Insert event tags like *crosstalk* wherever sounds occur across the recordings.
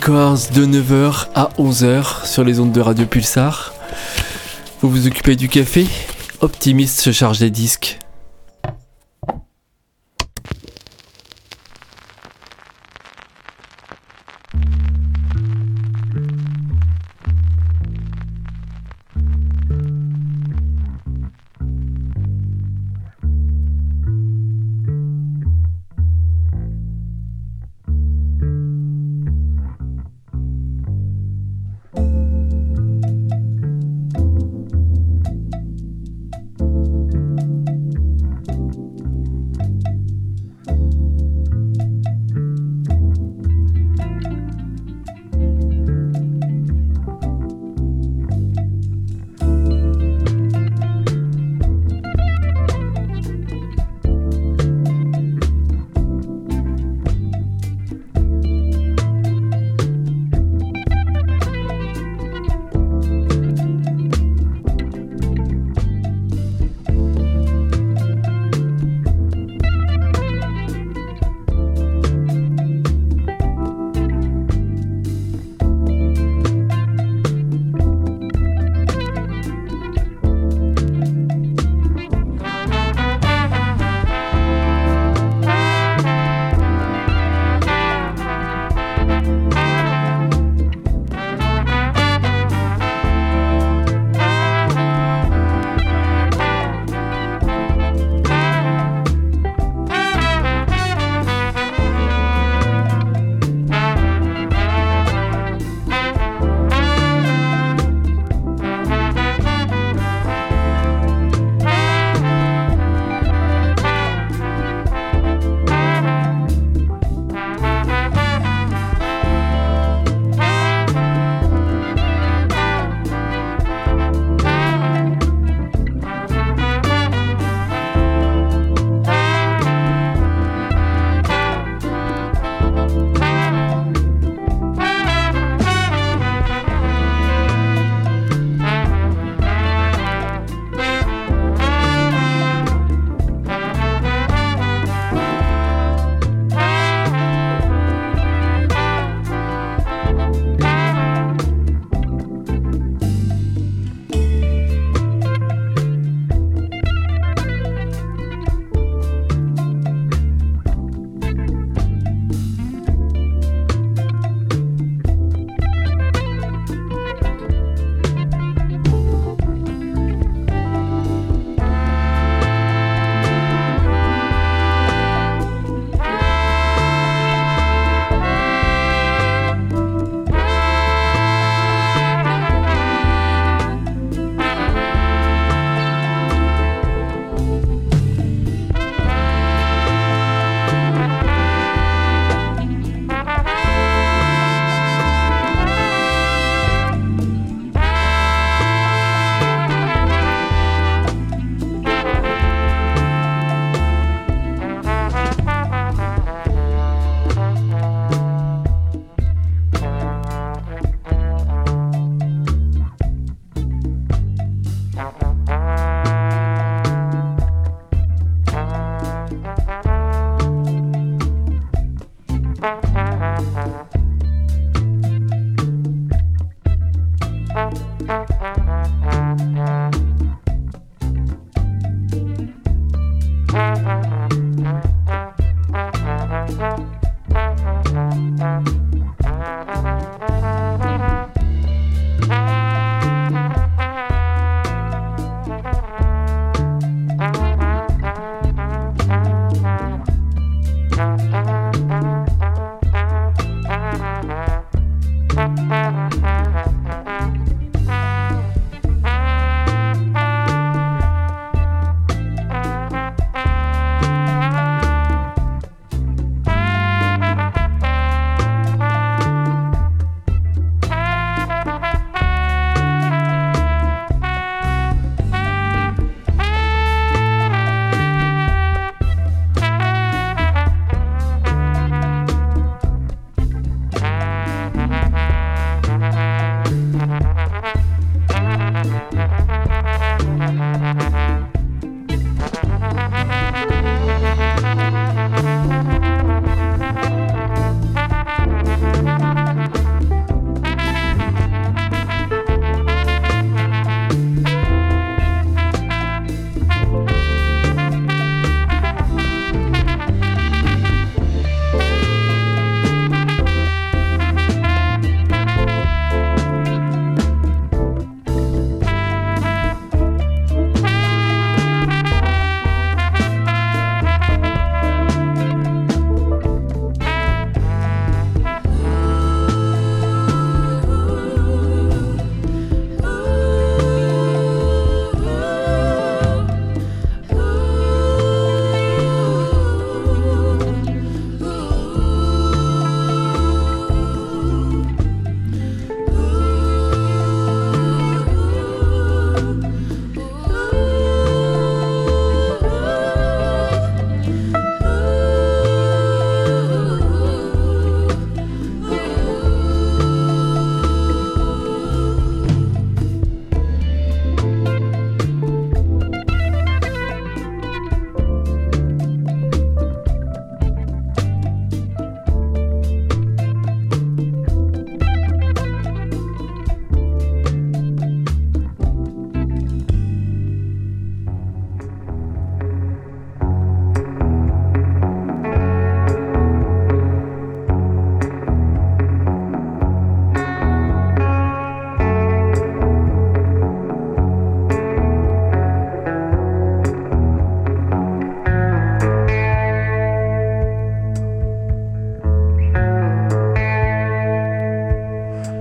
De 9h à 11h sur les ondes de Radio Pulsar. Vous vous occupez du café? Optimiste se charge des disques.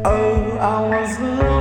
Oh, I was alone.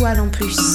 Étoiles en plus.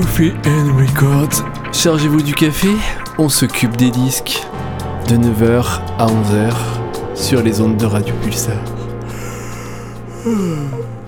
Coffee and Records. Chargez-vous du café, on s'occupe des disques de 9h à 11h sur les ondes de Radio Pulsar. *sighs*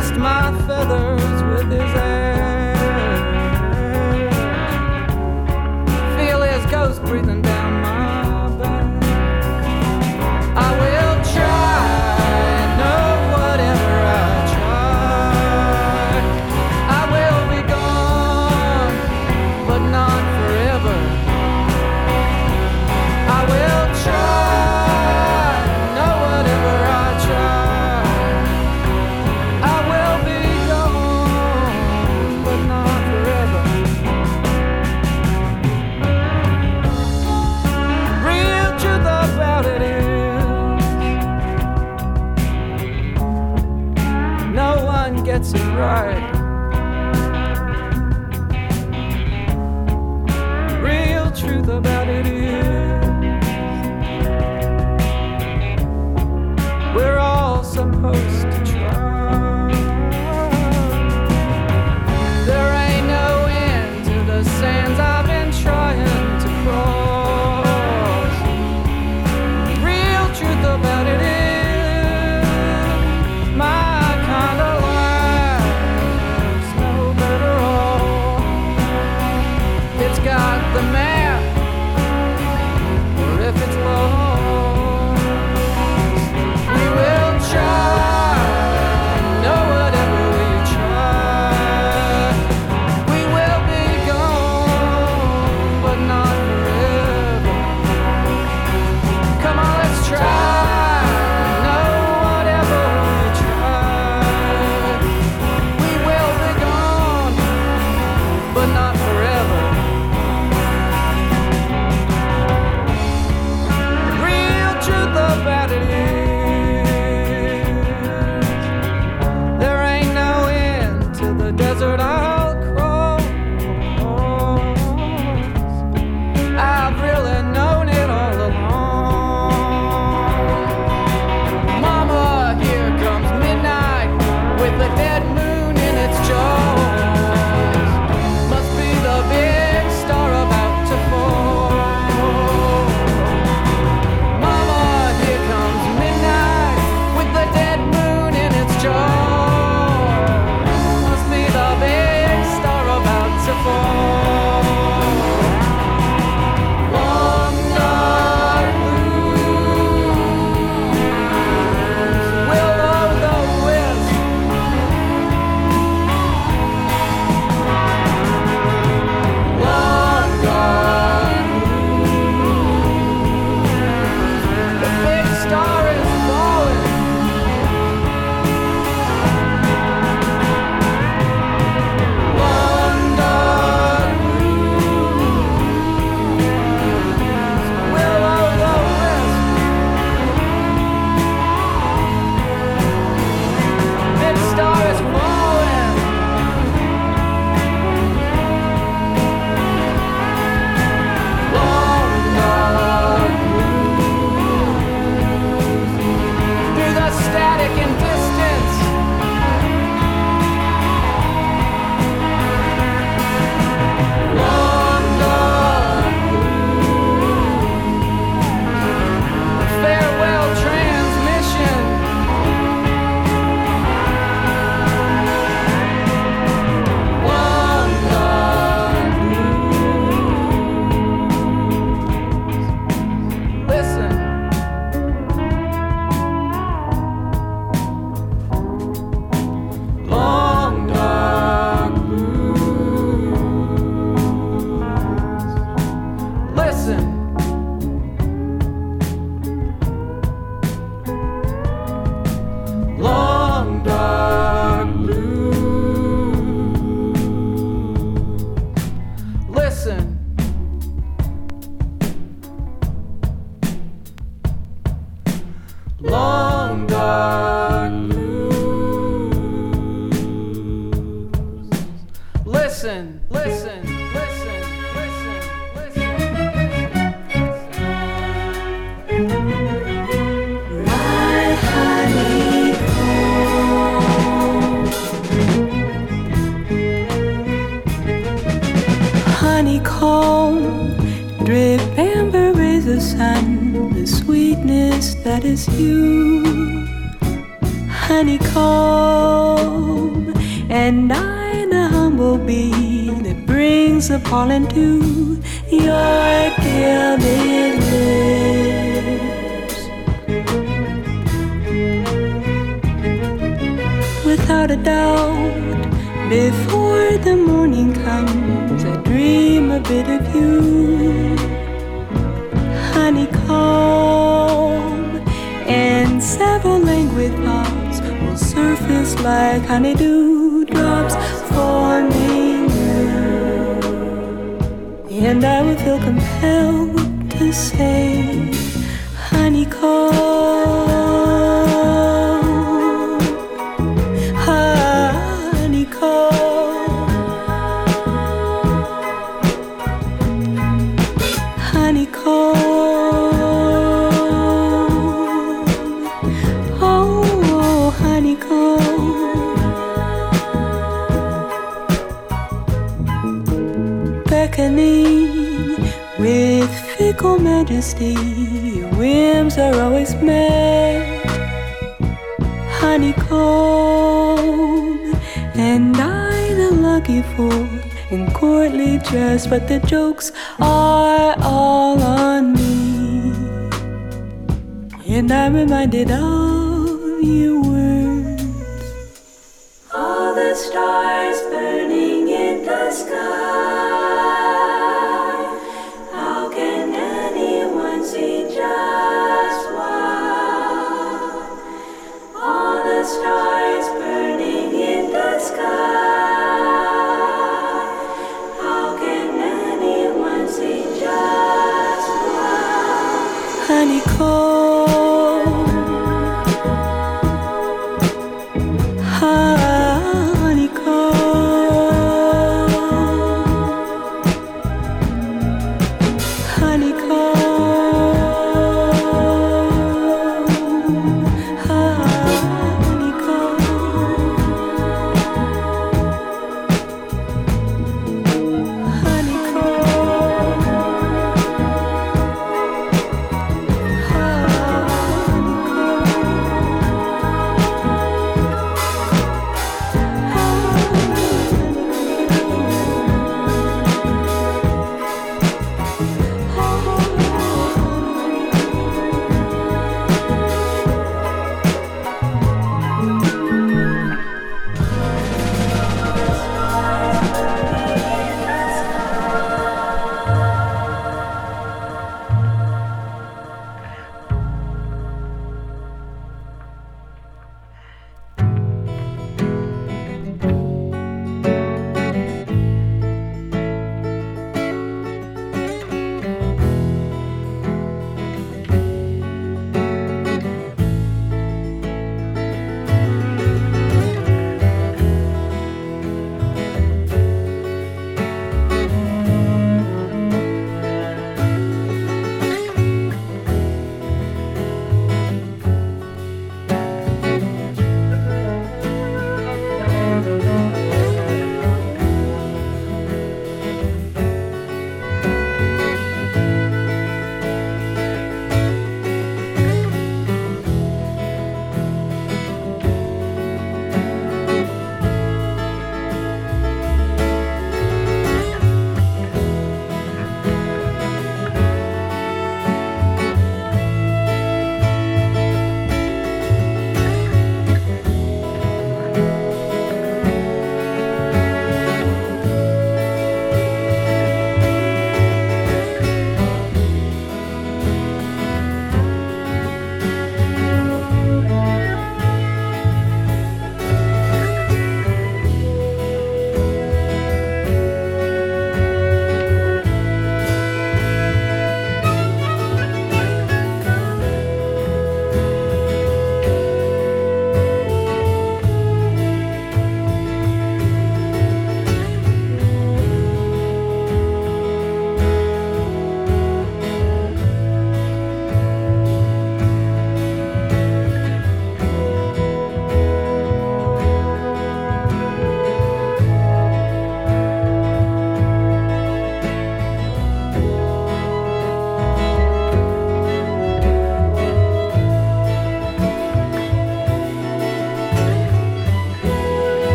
Dust my feathers with his ash.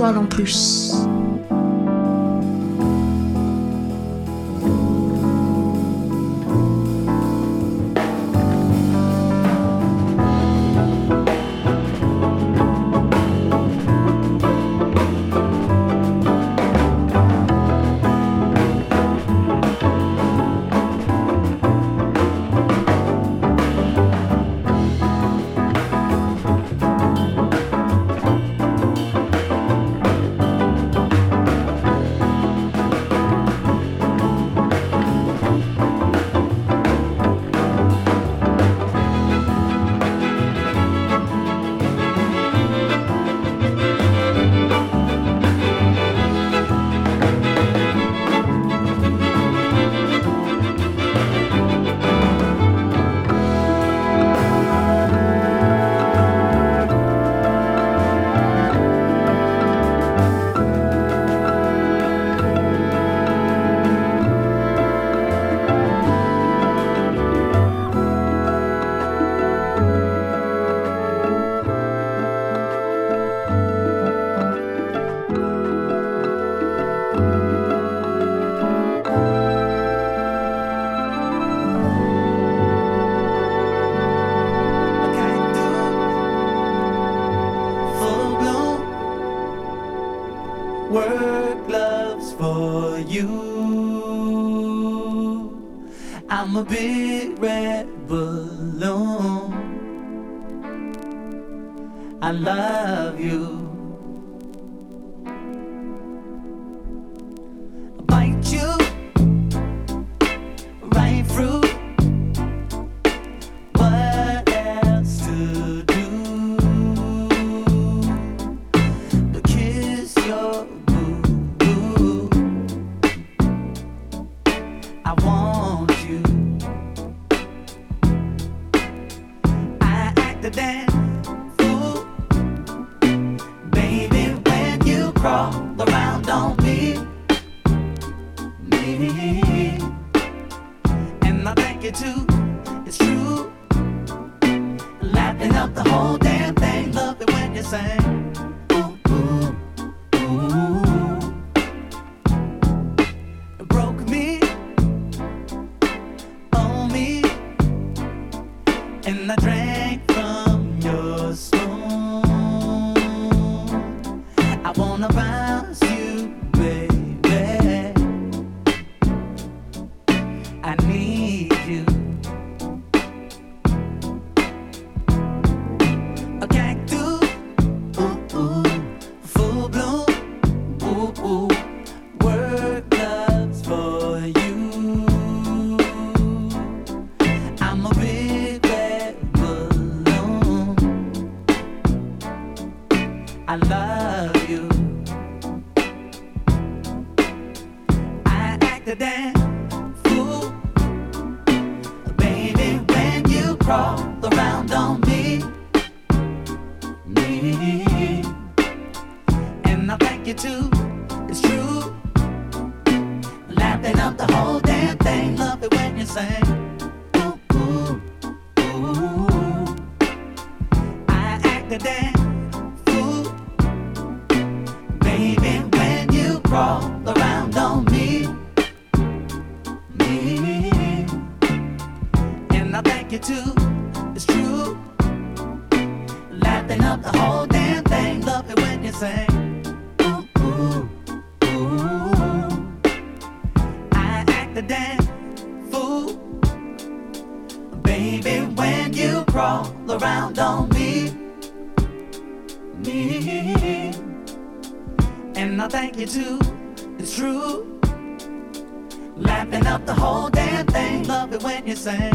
étoiles en plus. to dance. Baby, when you crawl around on me, me, and I thank you too, it's true. Lapping up the whole damn thing, love it when you. sand.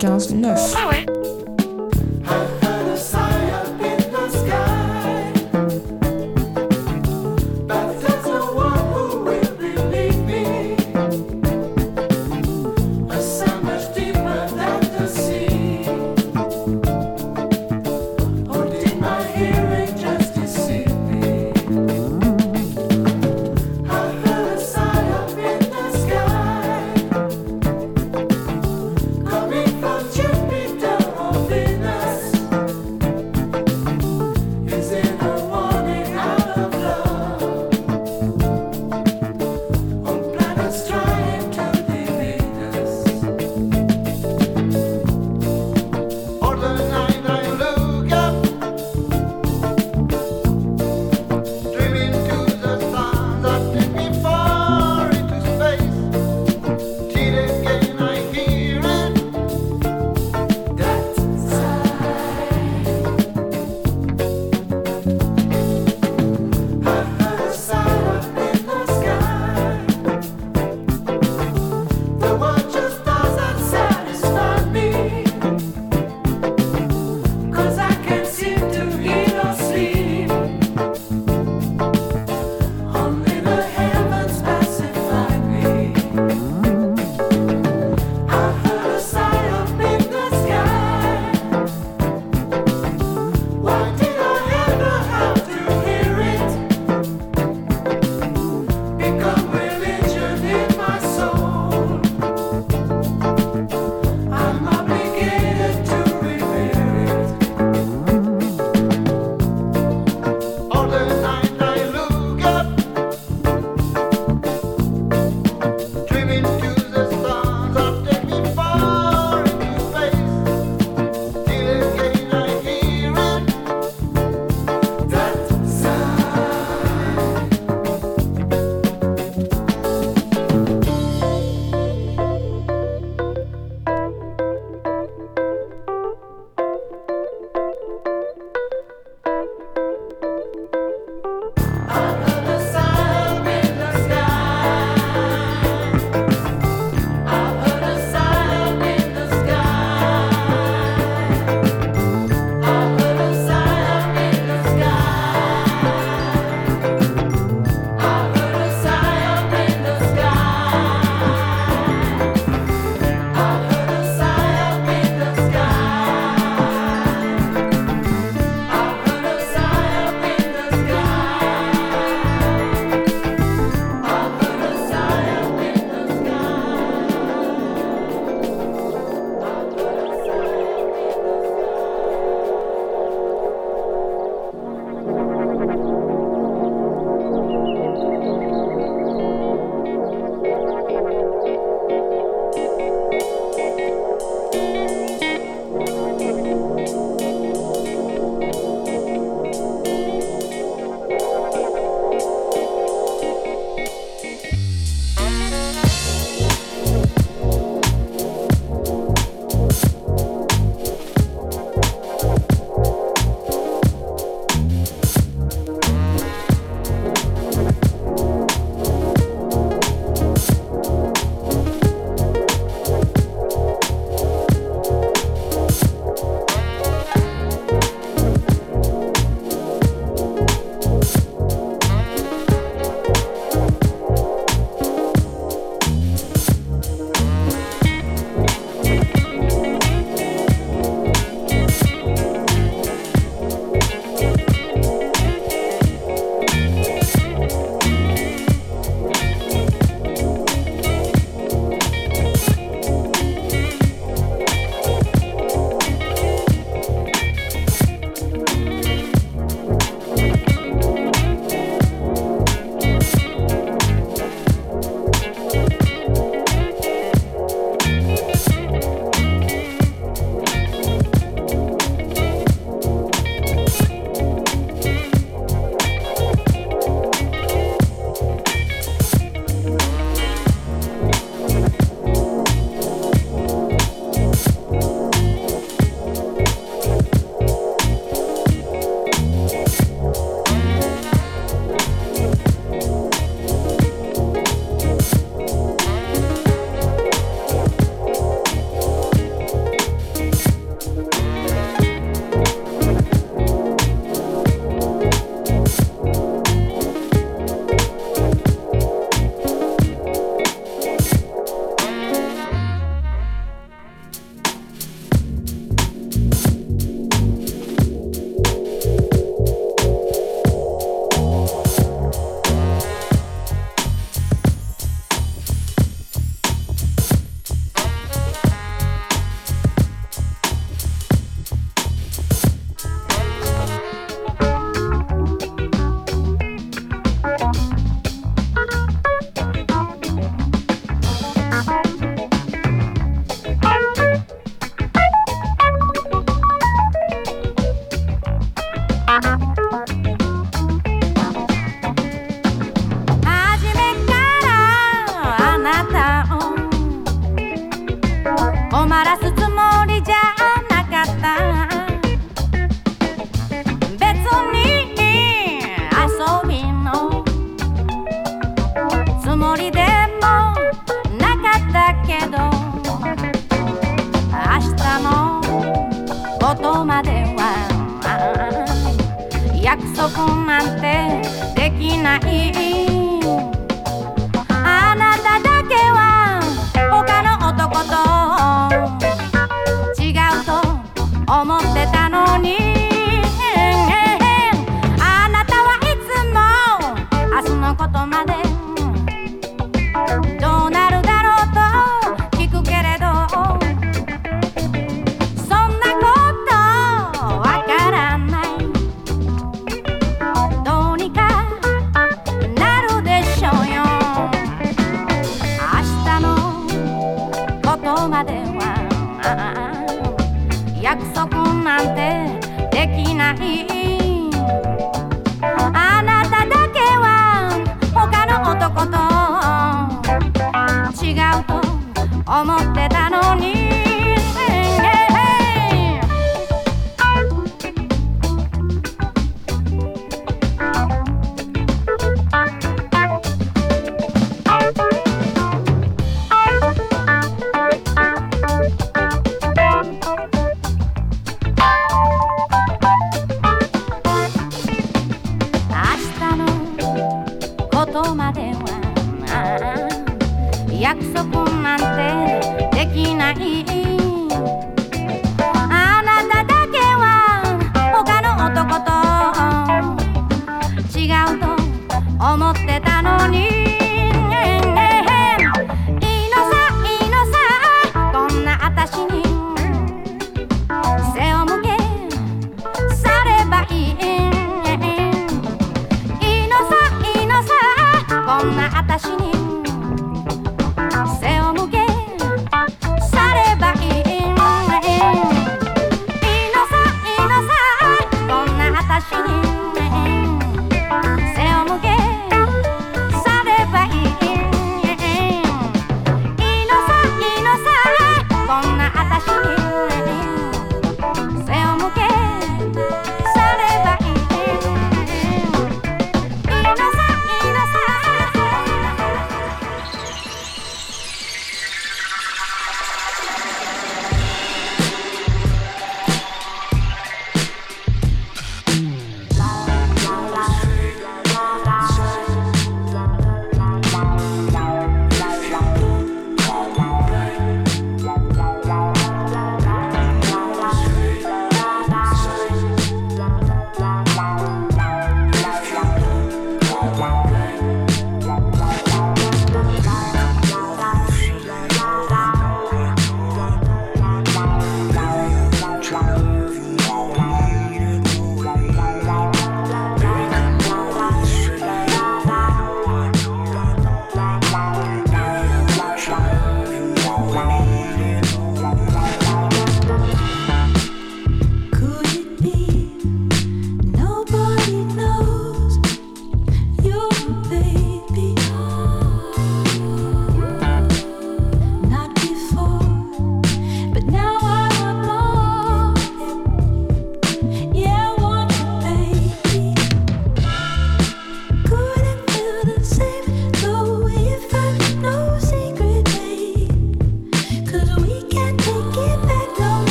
95 9. Ah ouais.